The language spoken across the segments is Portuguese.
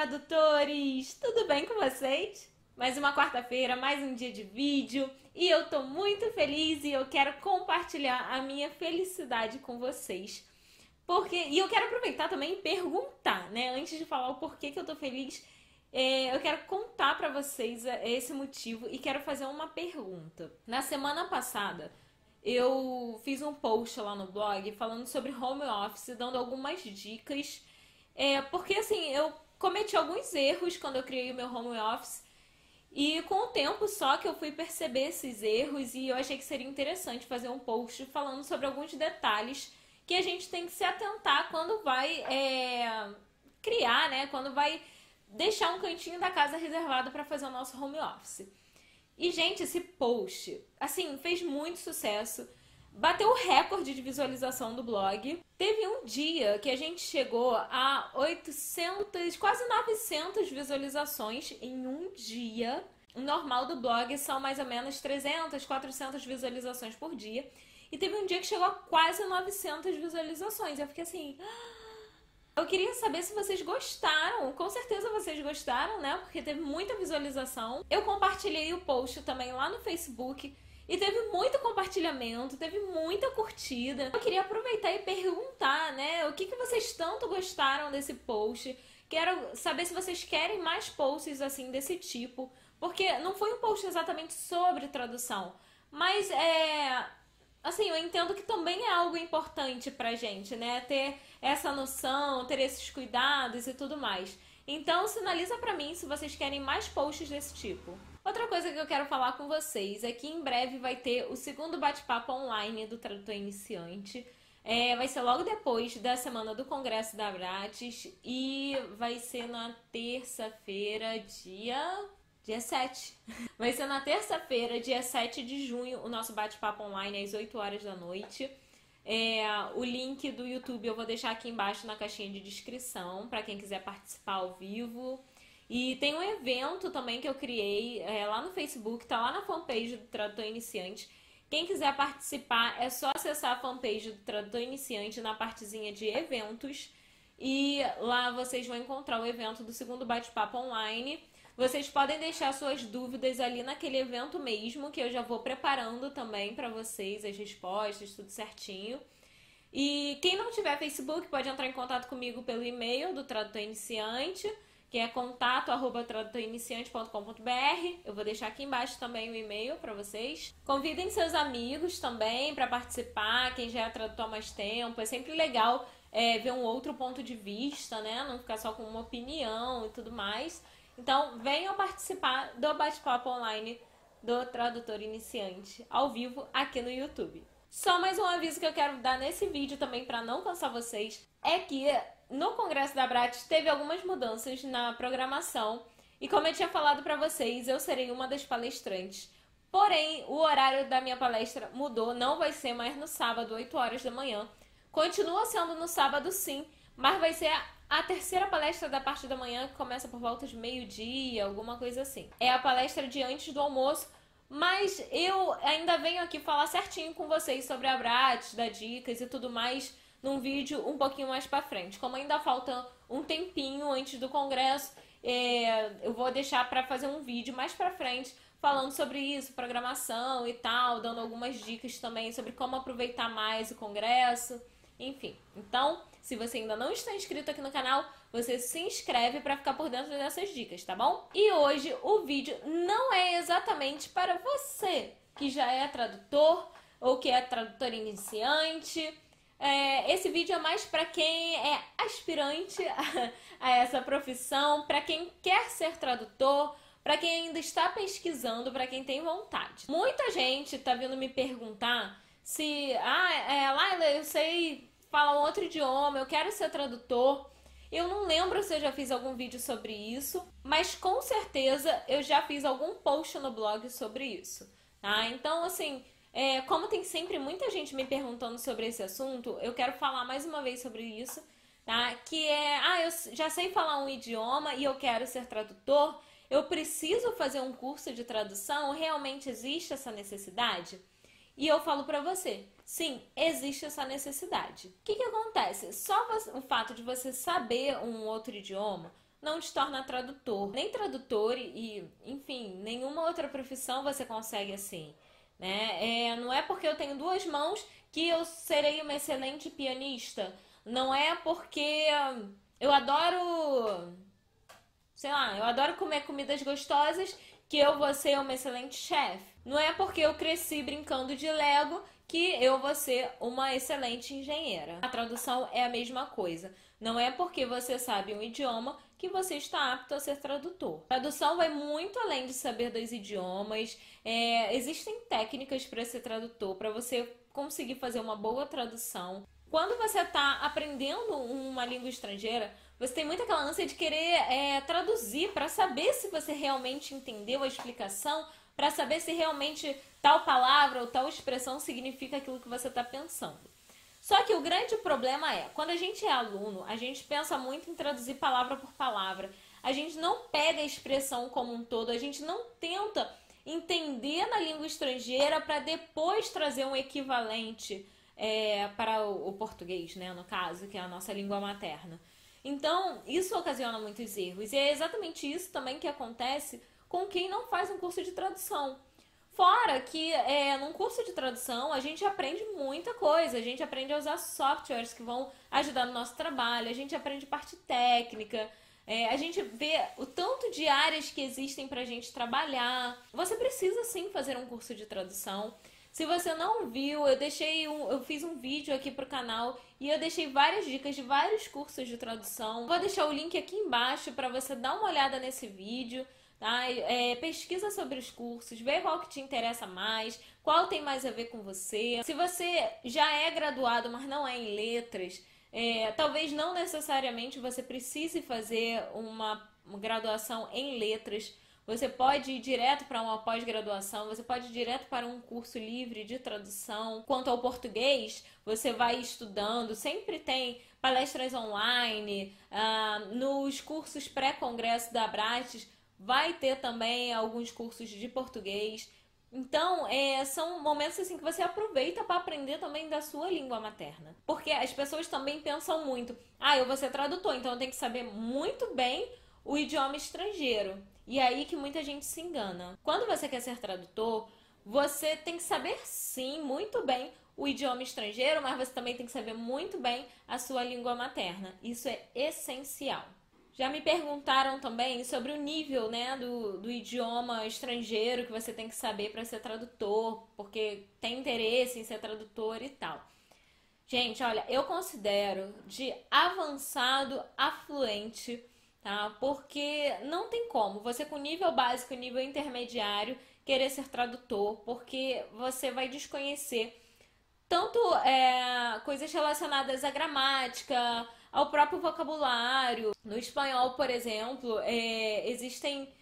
tradutores! Tudo bem com vocês? Mais uma quarta-feira, mais um dia de vídeo e eu tô muito feliz e eu quero compartilhar a minha felicidade com vocês. Porque, e eu quero aproveitar também e perguntar, né? Antes de falar o porquê que eu tô feliz, é, eu quero contar para vocês é, esse motivo e quero fazer uma pergunta. Na semana passada, eu fiz um post lá no blog falando sobre home office, dando algumas dicas. É, porque assim, eu cometi alguns erros quando eu criei o meu home office. E com o tempo só que eu fui perceber esses erros e eu achei que seria interessante fazer um post falando sobre alguns detalhes que a gente tem que se atentar quando vai é, criar, né? Quando vai deixar um cantinho da casa reservado para fazer o nosso home office. E, gente, esse post, assim, fez muito sucesso. Bateu o recorde de visualização do blog. Teve um dia que a gente chegou a 800, quase 900 visualizações em um dia. O normal do blog são mais ou menos 300, 400 visualizações por dia. E teve um dia que chegou a quase 900 visualizações. Eu fiquei assim. Ah! Eu queria saber se vocês gostaram. Com certeza vocês gostaram, né? Porque teve muita visualização. Eu compartilhei o post também lá no Facebook. E teve muito compartilhamento, teve muita curtida. Eu queria aproveitar e perguntar, né? O que, que vocês tanto gostaram desse post? Quero saber se vocês querem mais posts assim desse tipo. Porque não foi um post exatamente sobre tradução. Mas é assim, eu entendo que também é algo importante pra gente, né? Ter essa noção, ter esses cuidados e tudo mais. Então, sinaliza pra mim se vocês querem mais posts desse tipo. Outra coisa que eu quero falar com vocês é que em breve vai ter o segundo bate-papo online do Tradutor Iniciante. É, vai ser logo depois da semana do Congresso da Bratis e vai ser na terça-feira, dia dia 7. Vai ser na terça-feira, dia 7 de junho, o nosso bate-papo online às 8 horas da noite. É, o link do YouTube eu vou deixar aqui embaixo na caixinha de descrição para quem quiser participar ao vivo. E tem um evento também que eu criei é, lá no Facebook, tá lá na fanpage do Tradutor Iniciante. Quem quiser participar é só acessar a fanpage do Tradutor Iniciante na partezinha de eventos. E lá vocês vão encontrar o evento do segundo bate-papo online. Vocês podem deixar suas dúvidas ali naquele evento mesmo, que eu já vou preparando também para vocês as respostas, tudo certinho. E quem não tiver Facebook pode entrar em contato comigo pelo e-mail do Tradutor Iniciante, que é contato@tradutoriniciante.com.br. Eu vou deixar aqui embaixo também o e-mail para vocês. Convidem seus amigos também para participar, quem já é tradutor há mais tempo. É sempre legal é, ver um outro ponto de vista, né? Não ficar só com uma opinião e tudo mais. Então, venham participar do bate-papo online do Tradutor Iniciante ao vivo aqui no YouTube. Só mais um aviso que eu quero dar nesse vídeo também para não cansar vocês é que no Congresso da Bratis teve algumas mudanças na programação e como eu tinha falado para vocês, eu serei uma das palestrantes. Porém, o horário da minha palestra mudou, não vai ser mais no sábado, 8 horas da manhã. Continua sendo no sábado sim, mas vai ser a terceira palestra da parte da manhã, que começa por volta de meio-dia, alguma coisa assim. É a palestra de antes do almoço, mas eu ainda venho aqui falar certinho com vocês sobre a Bratis, dar dicas e tudo mais num vídeo um pouquinho mais para frente. Como ainda falta um tempinho antes do congresso, é, eu vou deixar para fazer um vídeo mais para frente falando sobre isso, programação e tal, dando algumas dicas também sobre como aproveitar mais o congresso, enfim. Então, se você ainda não está inscrito aqui no canal, você se inscreve para ficar por dentro dessas dicas, tá bom? E hoje o vídeo não é exatamente para você que já é tradutor ou que é tradutor iniciante. É, esse vídeo é mais para quem é aspirante a, a essa profissão, para quem quer ser tradutor, para quem ainda está pesquisando, para quem tem vontade. Muita gente está vindo me perguntar se, ah, é, Laila, eu sei falar um outro idioma, eu quero ser tradutor. Eu não lembro se eu já fiz algum vídeo sobre isso, mas com certeza eu já fiz algum post no blog sobre isso. Tá? Então, assim, é, como tem sempre muita gente me perguntando sobre esse assunto, eu quero falar mais uma vez sobre isso. Tá? Que é, ah, eu já sei falar um idioma e eu quero ser tradutor. Eu preciso fazer um curso de tradução? Realmente existe essa necessidade? E eu falo para você, sim, existe essa necessidade. O que, que acontece? Só o fato de você saber um outro idioma não te torna tradutor. Nem tradutor e, enfim, nenhuma outra profissão você consegue assim. Né? É, não é porque eu tenho duas mãos que eu serei uma excelente pianista. Não é porque eu adoro. Sei lá, eu adoro comer comidas gostosas que eu vou ser uma excelente chefe. Não é porque eu cresci brincando de Lego que eu vou ser uma excelente engenheira. A tradução é a mesma coisa. Não é porque você sabe um idioma que você está apto a ser tradutor. Tradução vai muito além de saber dois idiomas. É, existem técnicas para ser tradutor, para você conseguir fazer uma boa tradução. Quando você está aprendendo uma língua estrangeira, você tem muita aquela ânsia de querer é, traduzir para saber se você realmente entendeu a explicação, para saber se realmente tal palavra ou tal expressão significa aquilo que você está pensando. Só que o grande problema é, quando a gente é aluno, a gente pensa muito em traduzir palavra por palavra. A gente não pega a expressão como um todo, a gente não tenta entender na língua estrangeira para depois trazer um equivalente é, para o, o, português, né, no caso, que é a nossa língua materna. Então, isso ocasiona muitos erros. E é exatamente isso também que acontece com quem não faz um curso de tradução. Fora que é, num curso de tradução a gente aprende muita coisa, a gente aprende a usar softwares que vão ajudar no nosso trabalho, a gente aprende parte técnica, é, a gente vê o tanto de áreas que existem para a gente trabalhar. Você precisa sim fazer um curso de tradução. Se você não viu, eu deixei um, eu fiz um vídeo aqui pro canal e eu deixei várias dicas de vários cursos de tradução. Vou deixar o link aqui embaixo para você dar uma olhada nesse vídeo. Tá? É, pesquisa sobre os cursos, vê qual que te interessa mais, qual tem mais a ver com você. Se você já é graduado, mas não é em letras, é, talvez não necessariamente você precise fazer uma, graduação em letras. Você pode ir direto para uma pós-graduação, você pode ir direto para um curso livre de tradução. Quanto ao português, você vai estudando, sempre tem palestras online, ah, nos cursos pré-congresso da Abrates vai ter também alguns cursos de português. Então, é, são momentos assim que você aproveita para aprender também da sua língua materna. Porque as pessoas também pensam muito: ah, eu vou ser tradutor, então eu tenho que saber muito bem o idioma estrangeiro. E é aí que muita gente se engana. Quando você quer ser tradutor, você tem que saber sim muito bem o idioma estrangeiro, mas você também tem que saber muito bem a sua língua materna. Isso é essencial. Já me perguntaram também sobre o nível né, do, do idioma estrangeiro que você tem que saber para ser tradutor, porque tem interesse em ser tradutor e tal. Gente, olha, eu considero de avançado a fluente, tá? Porque não tem como você com nível básico e nível intermediário querer ser tradutor, porque você vai desconhecer tanto é, coisas relacionadas à gramática, ao próprio vocabulário. No espanhol, por exemplo, é, existem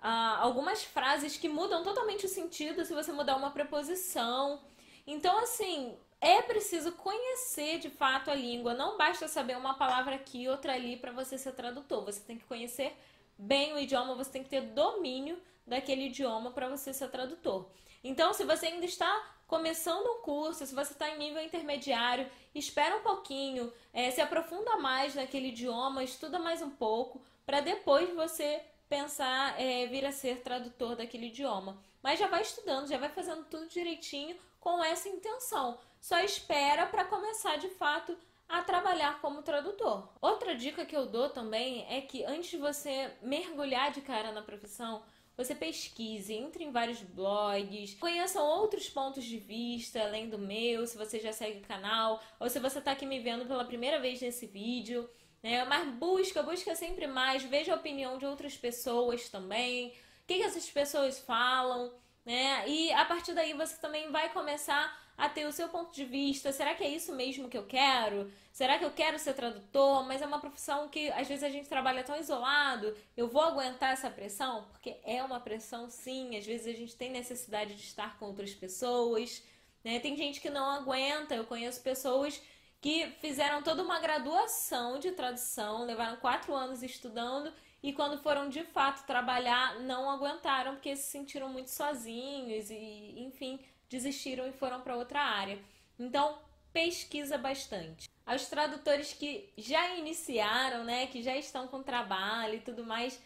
ah, algumas frases que mudam totalmente o sentido se você mudar uma preposição. Então, assim, é preciso conhecer de fato a língua. Não basta saber uma palavra aqui outra ali para você ser tradutor. Você tem que conhecer bem o idioma, você tem que ter domínio daquele idioma para você ser tradutor. Então, se você ainda está começando um curso, se você está em nível intermediário, espera um pouquinho, é, se aprofunda mais naquele idioma, estuda mais um pouco, para depois você pensar é, vir a ser tradutor daquele idioma. Mas já vai estudando, já vai fazendo tudo direitinho com essa intenção. Só espera para começar de fato a trabalhar como tradutor. Outra dica que eu dou também é que antes de você mergulhar de cara na profissão, você pesquise, entre em vários blogs, conheça outros pontos de vista além do meu, se você já segue o canal, ou se você está aqui me vendo pela primeira vez nesse vídeo. Né? Mas busca, busca sempre mais, veja a opinião de outras pessoas também, o que, que essas pessoas falam, né? E a partir daí você também vai começar a ter o seu ponto de vista. Será que é isso mesmo que eu quero? Será que eu quero ser tradutor? Mas é uma profissão que às vezes a gente trabalha tão isolado. Eu vou aguentar essa pressão? Porque é uma pressão, sim. Às vezes a gente tem necessidade de estar com outras pessoas. Né? Tem gente que não aguenta. Eu conheço pessoas que fizeram toda uma graduação de tradução, levaram quatro anos estudando e quando foram de fato trabalhar não aguentaram porque se sentiram muito sozinhos e enfim desistiram e foram para outra área. Então, pesquisa bastante. Aos tradutores que já iniciaram, né, que já estão com trabalho e tudo mais,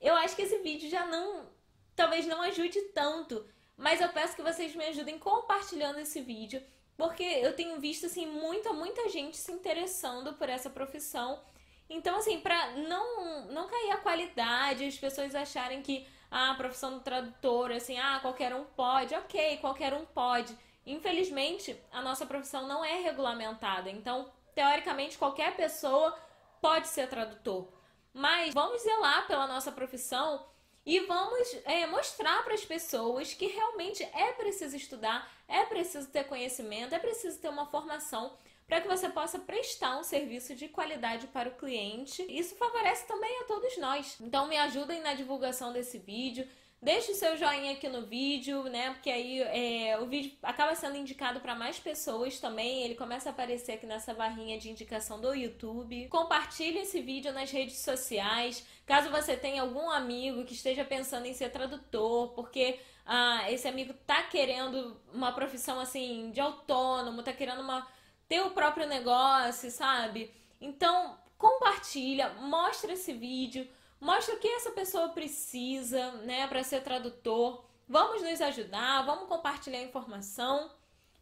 eu acho que esse vídeo já não, talvez não ajude tanto, mas eu peço que vocês me ajudem compartilhando esse vídeo, porque eu tenho visto assim muita, muita gente se interessando por essa profissão. Então, assim, para não não cair a qualidade, as pessoas acharem que ah, a profissão do tradutor, assim, ah, qualquer um pode, ok, qualquer um pode. Infelizmente, a nossa profissão não é regulamentada, então, teoricamente, qualquer pessoa pode ser tradutor. Mas vamos zelar pela nossa profissão e vamos é, mostrar para as pessoas que realmente é preciso estudar, é preciso ter conhecimento, é preciso ter uma formação para que você possa prestar um serviço de qualidade para o cliente. Isso favorece também a todos nós. Então me ajudem na divulgação desse vídeo. Deixe o seu joinha aqui no vídeo, né? Porque aí é, o vídeo acaba sendo indicado para mais pessoas também. Ele começa a aparecer aqui nessa barrinha de indicação do YouTube. Compartilhe esse vídeo nas redes sociais. Caso você tenha algum amigo que esteja pensando em ser tradutor, porque ah, esse amigo tá querendo uma profissão assim de autônomo, tá querendo uma, ter o próprio negócio, sabe? Então compartilha, mostra esse vídeo Mostra o que essa pessoa precisa, né, para ser tradutor. Vamos nos ajudar, vamos compartilhar informação,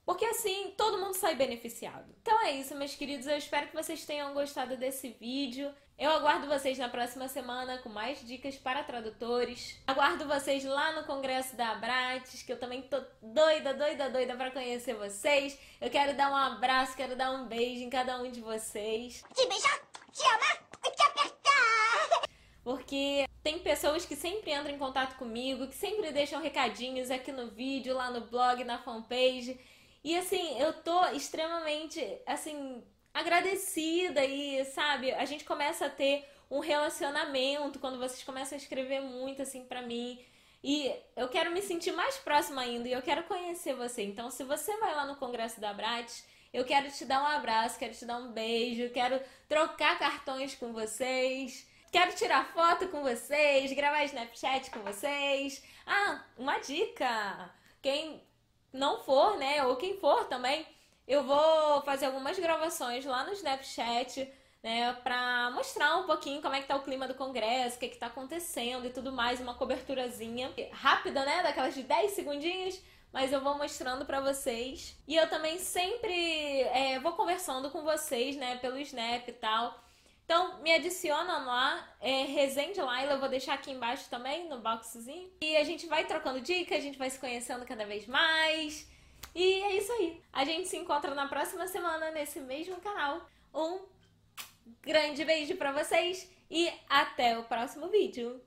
porque assim todo mundo sai beneficiado. Então é isso, meus queridos. Eu espero que vocês tenham gostado desse vídeo. Eu aguardo vocês na próxima semana com mais dicas para tradutores. Aguardo vocês lá no congresso da Abrates, que eu também tô doida, doida, doida para conhecer vocês. Eu quero dar um abraço, quero dar um beijo em cada um de vocês. Te beijar, te amar e te apertar porque tem pessoas que sempre entram em contato comigo, que sempre deixam recadinhos aqui no vídeo, lá no blog, na fanpage. E assim, eu tô extremamente, assim, agradecida e, sabe, a gente começa a ter um relacionamento quando vocês começam a escrever muito assim para mim. E eu quero me sentir mais próxima ainda e eu quero conhecer você. Então, se você vai lá no Congresso da Bratis, eu quero te dar um abraço, quero te dar um beijo, quero trocar cartões com vocês. Quero tirar foto com vocês, gravar Snapchat com vocês. Ah, uma dica! Quem não for, né, ou quem for também, eu vou fazer algumas gravações lá no Snapchat, né, pra mostrar um pouquinho como é que tá o clima do congresso, o que que tá acontecendo e tudo mais, uma coberturazinha rápida, né, daquelas de 10 segundinhos, mas eu vou mostrando para vocês. E eu também sempre é, vou conversando com vocês, né, pelo Snap e tal. Então, me adiciona lá, é Resende Laila, eu vou deixar aqui embaixo também, no boxzinho. E a gente vai trocando dicas, a gente vai se conhecendo cada vez mais. E é isso aí. A gente se encontra na próxima semana nesse mesmo canal. Um grande beijo para vocês e até o próximo vídeo.